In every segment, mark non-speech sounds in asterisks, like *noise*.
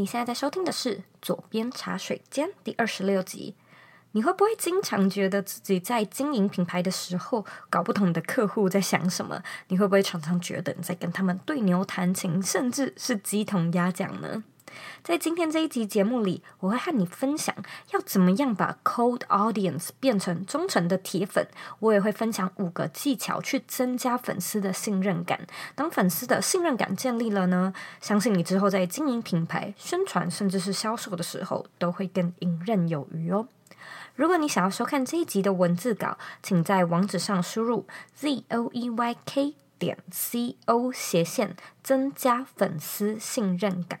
你现在在收听的是《左边茶水间》第二十六集。你会不会经常觉得自己在经营品牌的时候，搞不懂你的客户在想什么？你会不会常常觉得你在跟他们对牛弹琴，甚至是鸡同鸭讲呢？在今天这一集节目里，我会和你分享要怎么样把 cold audience 变成忠诚的铁粉。我也会分享五个技巧去增加粉丝的信任感。当粉丝的信任感建立了呢，相信你之后在经营品牌、宣传甚至是销售的时候，都会更游刃有余哦。如果你想要收看这一集的文字稿，请在网址上输入 z o e y k 点 c o 斜线增加粉丝信任感。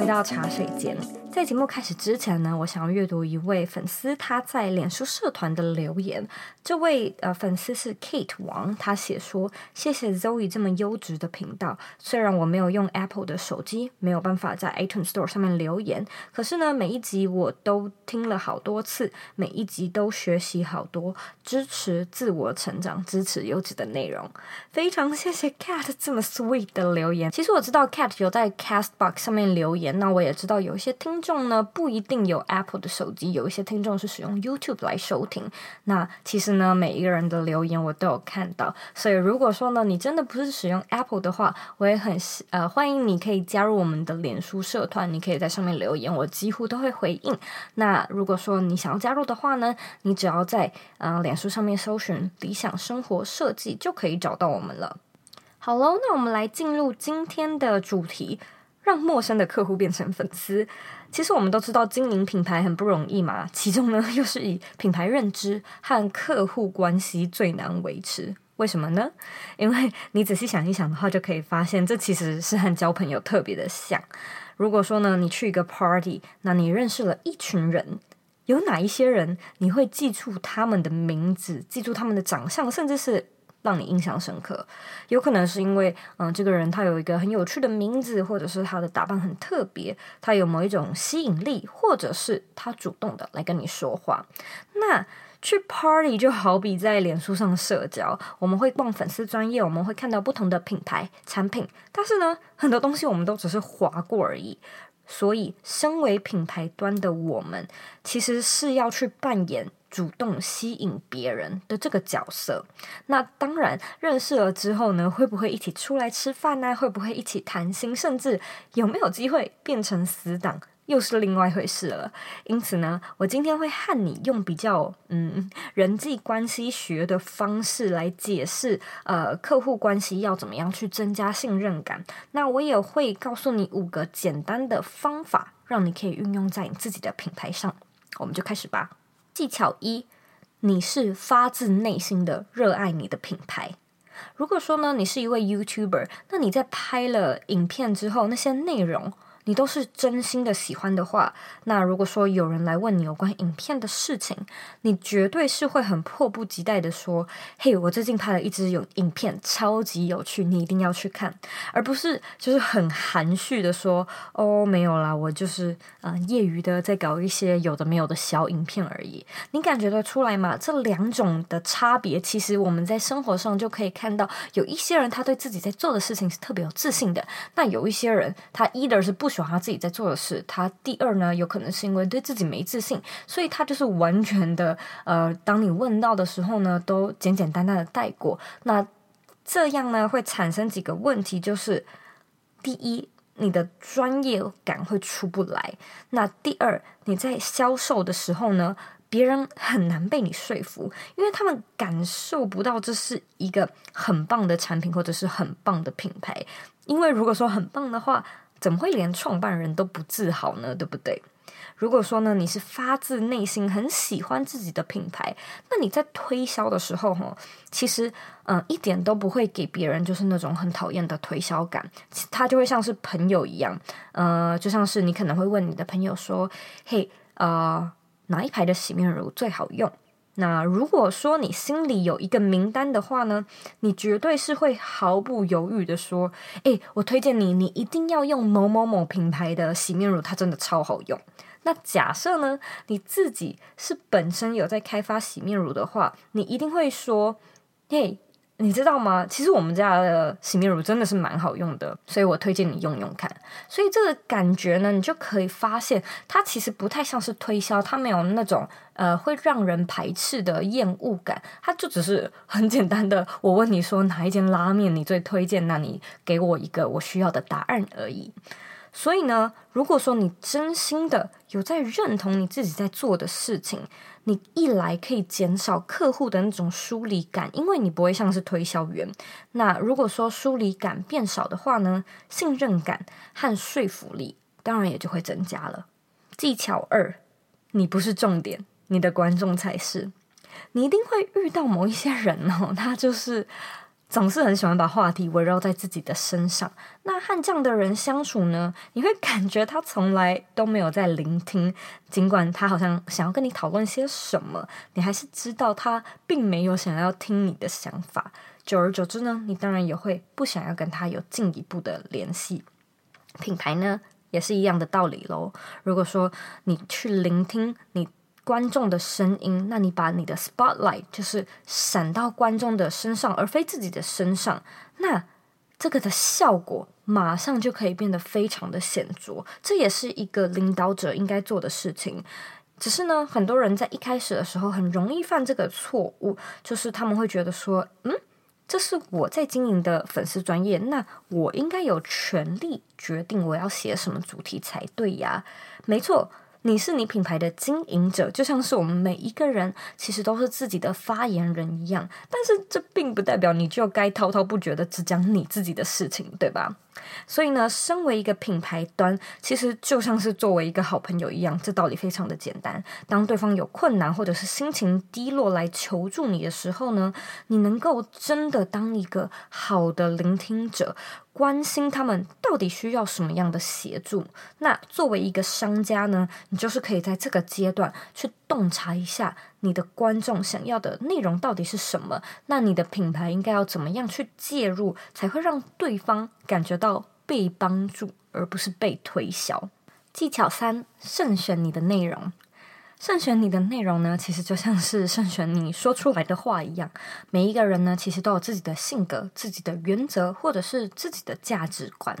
回到茶水间。在节目开始之前呢，我想要阅读一位粉丝他在脸书社团的留言。这位呃粉丝是 Kate 王，他写说：“谢谢 Zoe 这么优质的频道。虽然我没有用 Apple 的手机，没有办法在 iTunes Store 上面留言，可是呢，每一集我都听了好多次，每一集都学习好多，支持自我成长，支持优质的内容。非常谢谢 Kate 这么 sweet 的留言。其实我知道 Kate 有在 Castbox 上面留言，那我也知道有一些听。众呢，不一定有 Apple 的手机，有一些听众是使用 YouTube 来收听。那其实呢，每一个人的留言我都有看到，所以如果说呢，你真的不是使用 Apple 的话，我也很呃欢迎你可以加入我们的脸书社团，你可以在上面留言，我几乎都会回应。那如果说你想要加入的话呢，你只要在呃脸书上面搜寻“理想生活设计”就可以找到我们了。好喽，那我们来进入今天的主题。让陌生的客户变成粉丝。其实我们都知道经营品牌很不容易嘛，其中呢又是以品牌认知和客户关系最难维持。为什么呢？因为你仔细想一想的话，就可以发现这其实是和交朋友特别的像。如果说呢，你去一个 party，那你认识了一群人，有哪一些人你会记住他们的名字，记住他们的长相，甚至是。让你印象深刻，有可能是因为，嗯，这个人他有一个很有趣的名字，或者是他的打扮很特别，他有某一种吸引力，或者是他主动的来跟你说话。那去 party 就好比在脸书上社交，我们会逛粉丝专页，我们会看到不同的品牌产品，但是呢，很多东西我们都只是划过而已。所以，身为品牌端的我们，其实是要去扮演主动吸引别人的这个角色。那当然，认识了之后呢，会不会一起出来吃饭呢？会不会一起谈心？甚至有没有机会变成死党？又是另外一回事了。因此呢，我今天会和你用比较嗯人际关系学的方式来解释，呃，客户关系要怎么样去增加信任感。那我也会告诉你五个简单的方法，让你可以运用在你自己的品牌上。我们就开始吧。技巧一，你是发自内心的热爱你的品牌。如果说呢，你是一位 YouTuber，那你在拍了影片之后，那些内容。你都是真心的喜欢的话，那如果说有人来问你有关影片的事情，你绝对是会很迫不及待的说：“嘿，我最近拍了一支有影片，超级有趣，你一定要去看。”而不是就是很含蓄的说：“哦，没有啦，我就是呃业余的在搞一些有的没有的小影片而已。”你感觉得出来吗？这两种的差别，其实我们在生活上就可以看到，有一些人他对自己在做的事情是特别有自信的，那有一些人他 either 是不喜欢他自己在做的事，他第二呢，有可能是因为对自己没自信，所以他就是完全的呃，当你问到的时候呢，都简简单单的带过。那这样呢，会产生几个问题，就是第一，你的专业感会出不来；那第二，你在销售的时候呢，别人很难被你说服，因为他们感受不到这是一个很棒的产品或者是很棒的品牌。因为如果说很棒的话，怎么会连创办人都不自豪呢？对不对？如果说呢，你是发自内心很喜欢自己的品牌，那你在推销的时候，哈，其实嗯、一点都不会给别人就是那种很讨厌的推销感，他就会像是朋友一样，呃，就像是你可能会问你的朋友说：“嘿，呃，哪一排的洗面乳最好用？那如果说你心里有一个名单的话呢，你绝对是会毫不犹豫的说：“诶，我推荐你，你一定要用某某某品牌的洗面乳，它真的超好用。”那假设呢，你自己是本身有在开发洗面乳的话，你一定会说：“嘿。”你知道吗？其实我们家的洗面乳真的是蛮好用的，所以我推荐你用用看。所以这个感觉呢，你就可以发现，它其实不太像是推销，它没有那种呃会让人排斥的厌恶感，它就只是很简单的，我问你说哪一间拉面你最推荐，那你给我一个我需要的答案而已。所以呢，如果说你真心的有在认同你自己在做的事情，你一来可以减少客户的那种疏离感，因为你不会像是推销员。那如果说疏离感变少的话呢，信任感和说服力当然也就会增加了。技巧二，你不是重点，你的观众才是。你一定会遇到某一些人哦，*laughs* 他就是。总是很喜欢把话题围绕在自己的身上。那和这样的人相处呢，你会感觉他从来都没有在聆听，尽管他好像想要跟你讨论些什么，你还是知道他并没有想要听你的想法。久而久之呢，你当然也会不想要跟他有进一步的联系。品牌呢，也是一样的道理喽。如果说你去聆听你。观众的声音，那你把你的 spotlight 就是闪到观众的身上，而非自己的身上，那这个的效果马上就可以变得非常的显著。这也是一个领导者应该做的事情。只是呢，很多人在一开始的时候很容易犯这个错误，就是他们会觉得说，嗯，这是我在经营的粉丝专业，那我应该有权利决定我要写什么主题才对呀。没错。你是你品牌的经营者，就像是我们每一个人其实都是自己的发言人一样。但是这并不代表你就该滔滔不绝的只讲你自己的事情，对吧？所以呢，身为一个品牌端，其实就像是作为一个好朋友一样，这道理非常的简单。当对方有困难或者是心情低落来求助你的时候呢，你能够真的当一个好的聆听者，关心他们到底需要什么样的协助。那作为一个商家呢，你就是可以在这个阶段去洞察一下你的观众想要的内容到底是什么。那你的品牌应该要怎么样去介入，才会让对方感觉到被帮助，而不是被推销。技巧三：慎选你的内容。慎选你的内容呢，其实就像是慎选你说出来的话一样。每一个人呢，其实都有自己的性格、自己的原则，或者是自己的价值观。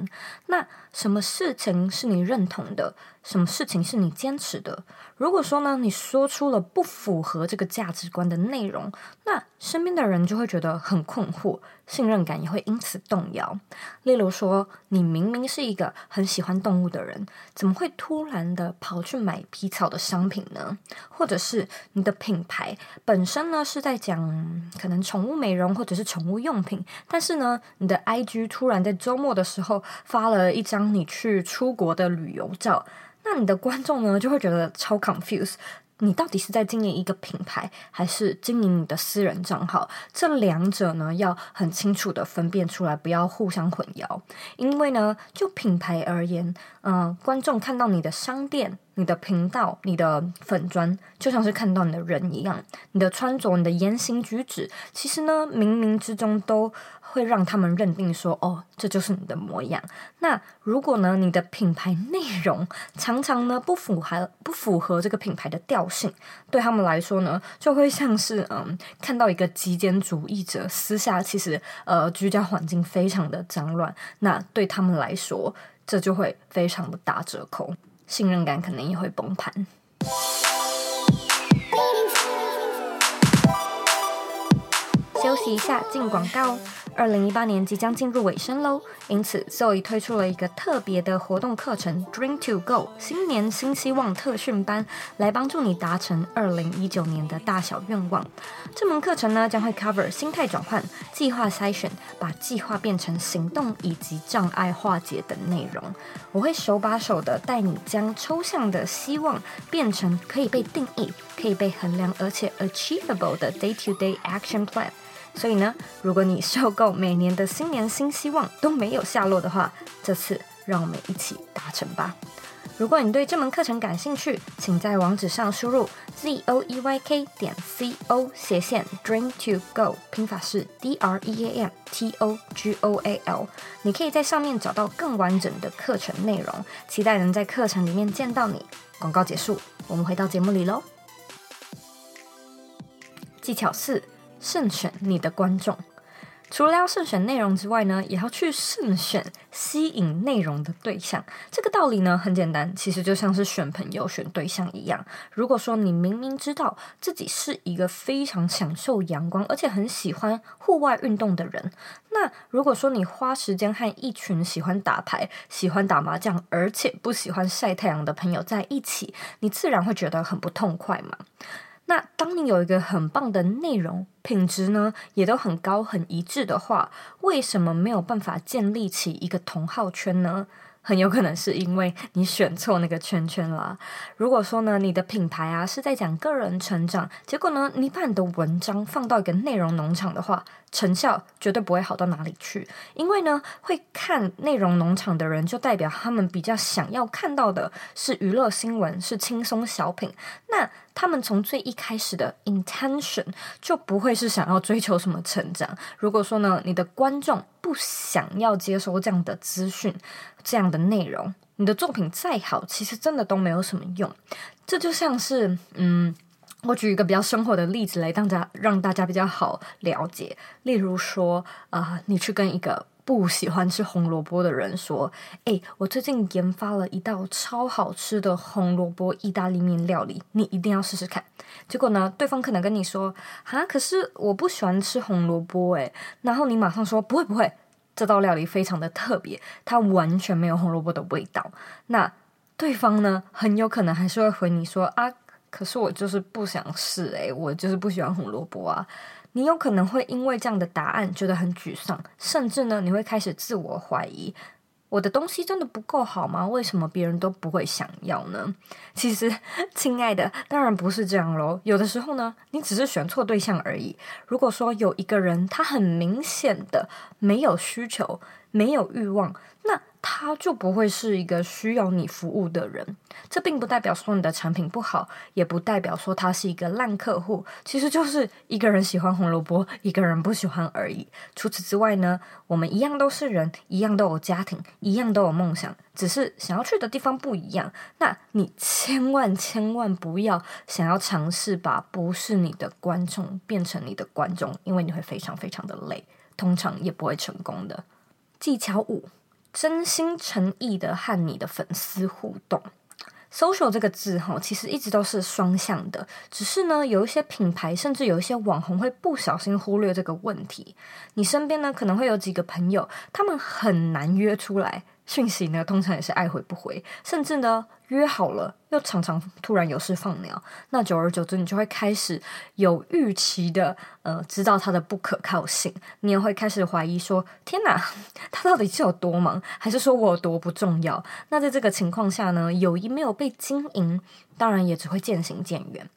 那什么事情是你认同的？什么事情是你坚持的？如果说呢，你说出了不符合这个价值观的内容，那身边的人就会觉得很困惑，信任感也会因此动摇。例如说，你明明是一个很喜欢动物的人，怎么会突然的跑去买皮草的商品呢？或者是你的品牌本身呢，是在讲可能宠物美容或者是宠物用品，但是呢，你的 IG 突然在周末的时候发了一张你去出国的旅游照。那你的观众呢，就会觉得超 confuse。你到底是在经营一个品牌，还是经营你的私人账号？这两者呢，要很清楚的分辨出来，不要互相混淆。因为呢，就品牌而言，嗯、呃，观众看到你的商店。你的频道、你的粉砖，就像是看到你的人一样。你的穿着、你的言行举止，其实呢，冥冥之中都会让他们认定说，哦，这就是你的模样。那如果呢，你的品牌内容常常呢不符合不符合这个品牌的调性，对他们来说呢，就会像是嗯，看到一个极简主义者私下其实呃居家环境非常的脏乱，那对他们来说，这就会非常的打折扣。信任感可能也会崩盘。休息一下，进广告。二零一八年即将进入尾声喽，因此 Zoe 推出了一个特别的活动课程 Dream to Go 新年新希望特训班，来帮助你达成二零一九年的大小愿望。这门课程呢，将会 cover 心态转换、计划筛选、把计划变成行动以及障碍化解等内容。我会手把手的带你将抽象的希望变成可以被定义、可以被衡量而且 achievable 的 day to day action plan。所以呢，如果你受够每年的新年新希望都没有下落的话，这次让我们一起达成吧。如果你对这门课程感兴趣，请在网址上输入 z o e y k 点 c o 斜线 dream to go，拼法是 d r e a m t o g o a l。你可以在上面找到更完整的课程内容，期待能在课程里面见到你。广告结束，我们回到节目里喽。技巧四：慎选你的观众。除了要慎选内容之外呢，也要去慎选吸引内容的对象。这个道理呢很简单，其实就像是选朋友、选对象一样。如果说你明明知道自己是一个非常享受阳光，而且很喜欢户外运动的人，那如果说你花时间和一群喜欢打牌、喜欢打麻将，而且不喜欢晒太阳的朋友在一起，你自然会觉得很不痛快嘛。那当你有一个很棒的内容品质呢，也都很高、很一致的话，为什么没有办法建立起一个同号圈呢？很有可能是因为你选错那个圈圈啦。如果说呢，你的品牌啊是在讲个人成长，结果呢，你把你的文章放到一个内容农场的话，成效绝对不会好到哪里去。因为呢，会看内容农场的人，就代表他们比较想要看到的是娱乐新闻，是轻松小品。那他们从最一开始的 intention 就不会是想要追求什么成长。如果说呢，你的观众不想要接收这样的资讯、这样的内容，你的作品再好，其实真的都没有什么用。这就像是，嗯。我举一个比较生活的例子来，让大家让大家比较好了解。例如说，啊、呃，你去跟一个不喜欢吃红萝卜的人说：“诶，我最近研发了一道超好吃的红萝卜意大利面料理，你一定要试试看。”结果呢，对方可能跟你说：“哈，可是我不喜欢吃红萝卜。”诶，然后你马上说：“不会不会，这道料理非常的特别，它完全没有红萝卜的味道。”那对方呢，很有可能还是会回你说：“啊。”可是我就是不想试诶，我就是不喜欢红萝卜啊！你有可能会因为这样的答案觉得很沮丧，甚至呢，你会开始自我怀疑：我的东西真的不够好吗？为什么别人都不会想要呢？其实，亲爱的，当然不是这样喽。有的时候呢，你只是选错对象而已。如果说有一个人他很明显的没有需求，没有欲望，那他就不会是一个需要你服务的人。这并不代表说你的产品不好，也不代表说他是一个烂客户。其实就是一个人喜欢红萝卜，一个人不喜欢而已。除此之外呢，我们一样都是人，一样都有家庭，一样都有梦想，只是想要去的地方不一样。那你千万千万不要想要尝试把不是你的观众变成你的观众，因为你会非常非常的累，通常也不会成功的。技巧五：真心诚意的和你的粉丝互动。social 这个字哈，其实一直都是双向的，只是呢，有一些品牌甚至有一些网红会不小心忽略这个问题。你身边呢，可能会有几个朋友，他们很难约出来。讯息呢，通常也是爱回不回，甚至呢，约好了又常常突然有事放鸟。那久而久之，你就会开始有预期的，呃，知道他的不可靠性。你也会开始怀疑说：天哪，*laughs* 他到底是有多忙，还是说我有多不重要？那在这个情况下呢，友谊没有被经营，当然也只会渐行渐远。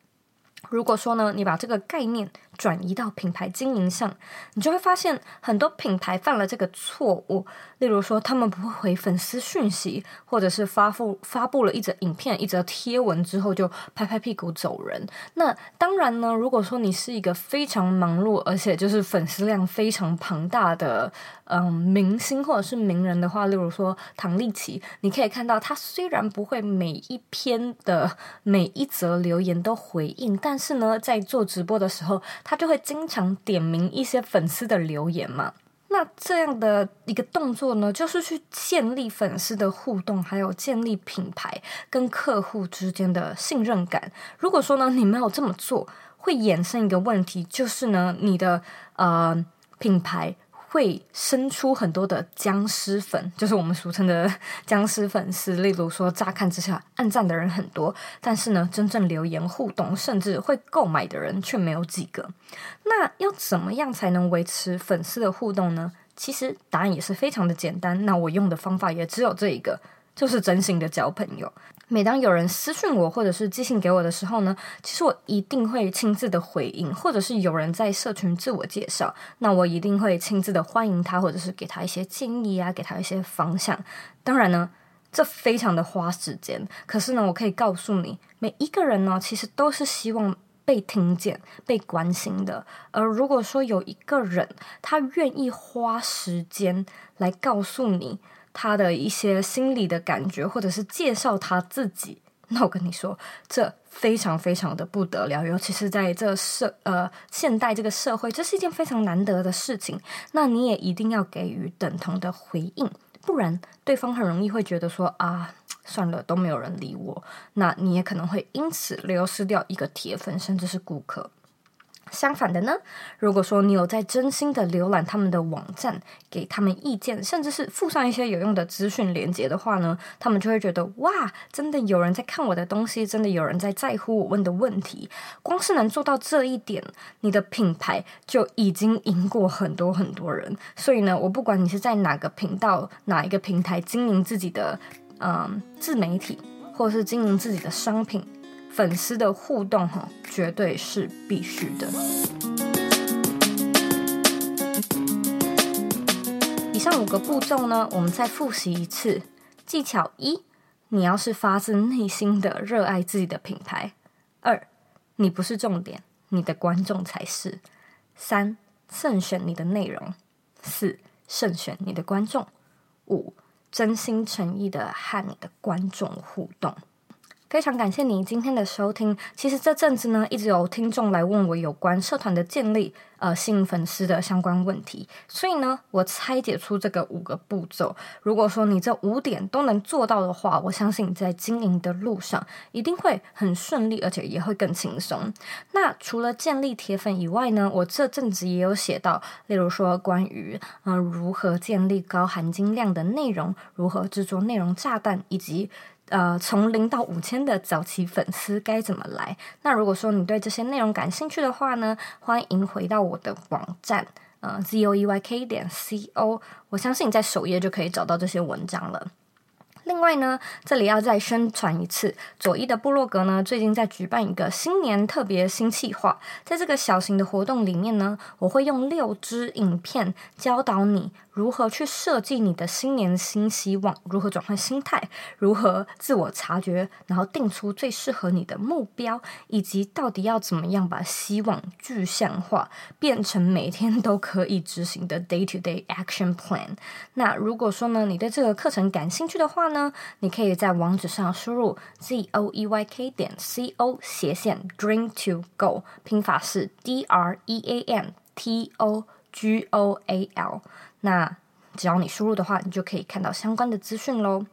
如果说呢，你把这个概念转移到品牌经营上，你就会发现很多品牌犯了这个错误。例如说，他们不会回粉丝讯息，或者是发布发布了一则影片、一则贴文之后就拍拍屁股走人。那当然呢，如果说你是一个非常忙碌，而且就是粉丝量非常庞大的嗯明星或者是名人的话，例如说唐立淇，你可以看到他虽然不会每一篇的每一则留言都回应，但是呢，在做直播的时候。他就会经常点名一些粉丝的留言嘛，那这样的一个动作呢，就是去建立粉丝的互动，还有建立品牌跟客户之间的信任感。如果说呢，你没有这么做，会衍生一个问题，就是呢，你的呃品牌。会生出很多的僵尸粉，就是我们俗称的 *laughs* 僵尸粉丝。例如说，乍看之下暗赞的人很多，但是呢，真正留言互动，甚至会购买的人却没有几个。那要怎么样才能维持粉丝的互动呢？其实答案也是非常的简单。那我用的方法也只有这一个，就是真心的交朋友。每当有人私讯我或者是寄信给我的时候呢，其实我一定会亲自的回应，或者是有人在社群自我介绍，那我一定会亲自的欢迎他，或者是给他一些建议啊，给他一些方向。当然呢，这非常的花时间。可是呢，我可以告诉你，每一个人呢，其实都是希望被听见、被关心的。而如果说有一个人，他愿意花时间来告诉你他的一些心理的感觉，或者是介绍他自己，那我跟你说，这非常非常的不得了。尤其是在这社呃现代这个社会，这是一件非常难得的事情。那你也一定要给予等同的回应，不然对方很容易会觉得说啊。算了，都没有人理我，那你也可能会因此流失掉一个铁粉，甚至是顾客。相反的呢，如果说你有在真心的浏览他们的网站，给他们意见，甚至是附上一些有用的资讯连接的话呢，他们就会觉得哇，真的有人在看我的东西，真的有人在在乎我问的问题。光是能做到这一点，你的品牌就已经赢过很多很多人。所以呢，我不管你是在哪个频道、哪一个平台经营自己的。嗯，自媒体或者是经营自己的商品，粉丝的互动哈，绝对是必须的。以上五个步骤呢，我们再复习一次。技巧一，你要是发自内心的热爱自己的品牌；二，你不是重点，你的观众才是；三，慎选你的内容；四，慎选你的观众；五。真心诚意的和你的观众互动，非常感谢你今天的收听。其实这阵子呢，一直有听众来问我有关社团的建立、呃，吸引粉丝的相关问题，所以呢，我拆解出这个五个步骤。如果说你这五点都能做到的话，我相信你在经营的路上一定会很顺利，而且也会更轻松。那除了建立铁粉以外呢，我这阵子也有写到，例如说关于嗯、呃、如何建立高含金量的内容。如何制作内容炸弹，以及呃从零到五千的早期粉丝该怎么来？那如果说你对这些内容感兴趣的话呢，欢迎回到我的网站，呃 zoeyk 点 co，我相信在首页就可以找到这些文章了。另外呢，这里要再宣传一次，左一的部落格呢，最近在举办一个新年特别新企划，在这个小型的活动里面呢，我会用六支影片教导你。如何去设计你的新年新希望？如何转换心态？如何自我察觉？然后定出最适合你的目标，以及到底要怎么样把希望具象化，变成每天都可以执行的 day-to-day action plan。那如果说呢，你对这个课程感兴趣的话呢，你可以在网址上输入 z o e y k 点 c o 斜线 dream to go，拼法是 d r e a m t o g o a l。那只要你输入的话，你就可以看到相关的资讯喽。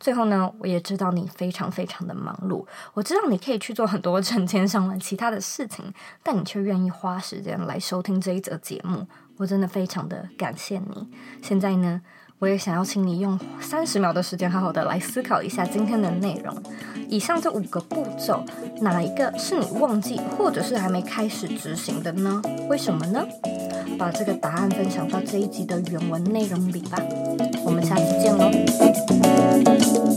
最后呢，我也知道你非常非常的忙碌，我知道你可以去做很多成千上万其他的事情，但你却愿意花时间来收听这一则节目，我真的非常的感谢你。现在呢，我也想要请你用三十秒的时间，好好的来思考一下今天的内容。以上这五个步骤，哪一个是你忘记或者是还没开始执行的呢？为什么呢？把这个答案分享到这一集的原文内容里吧。我们下次见喽。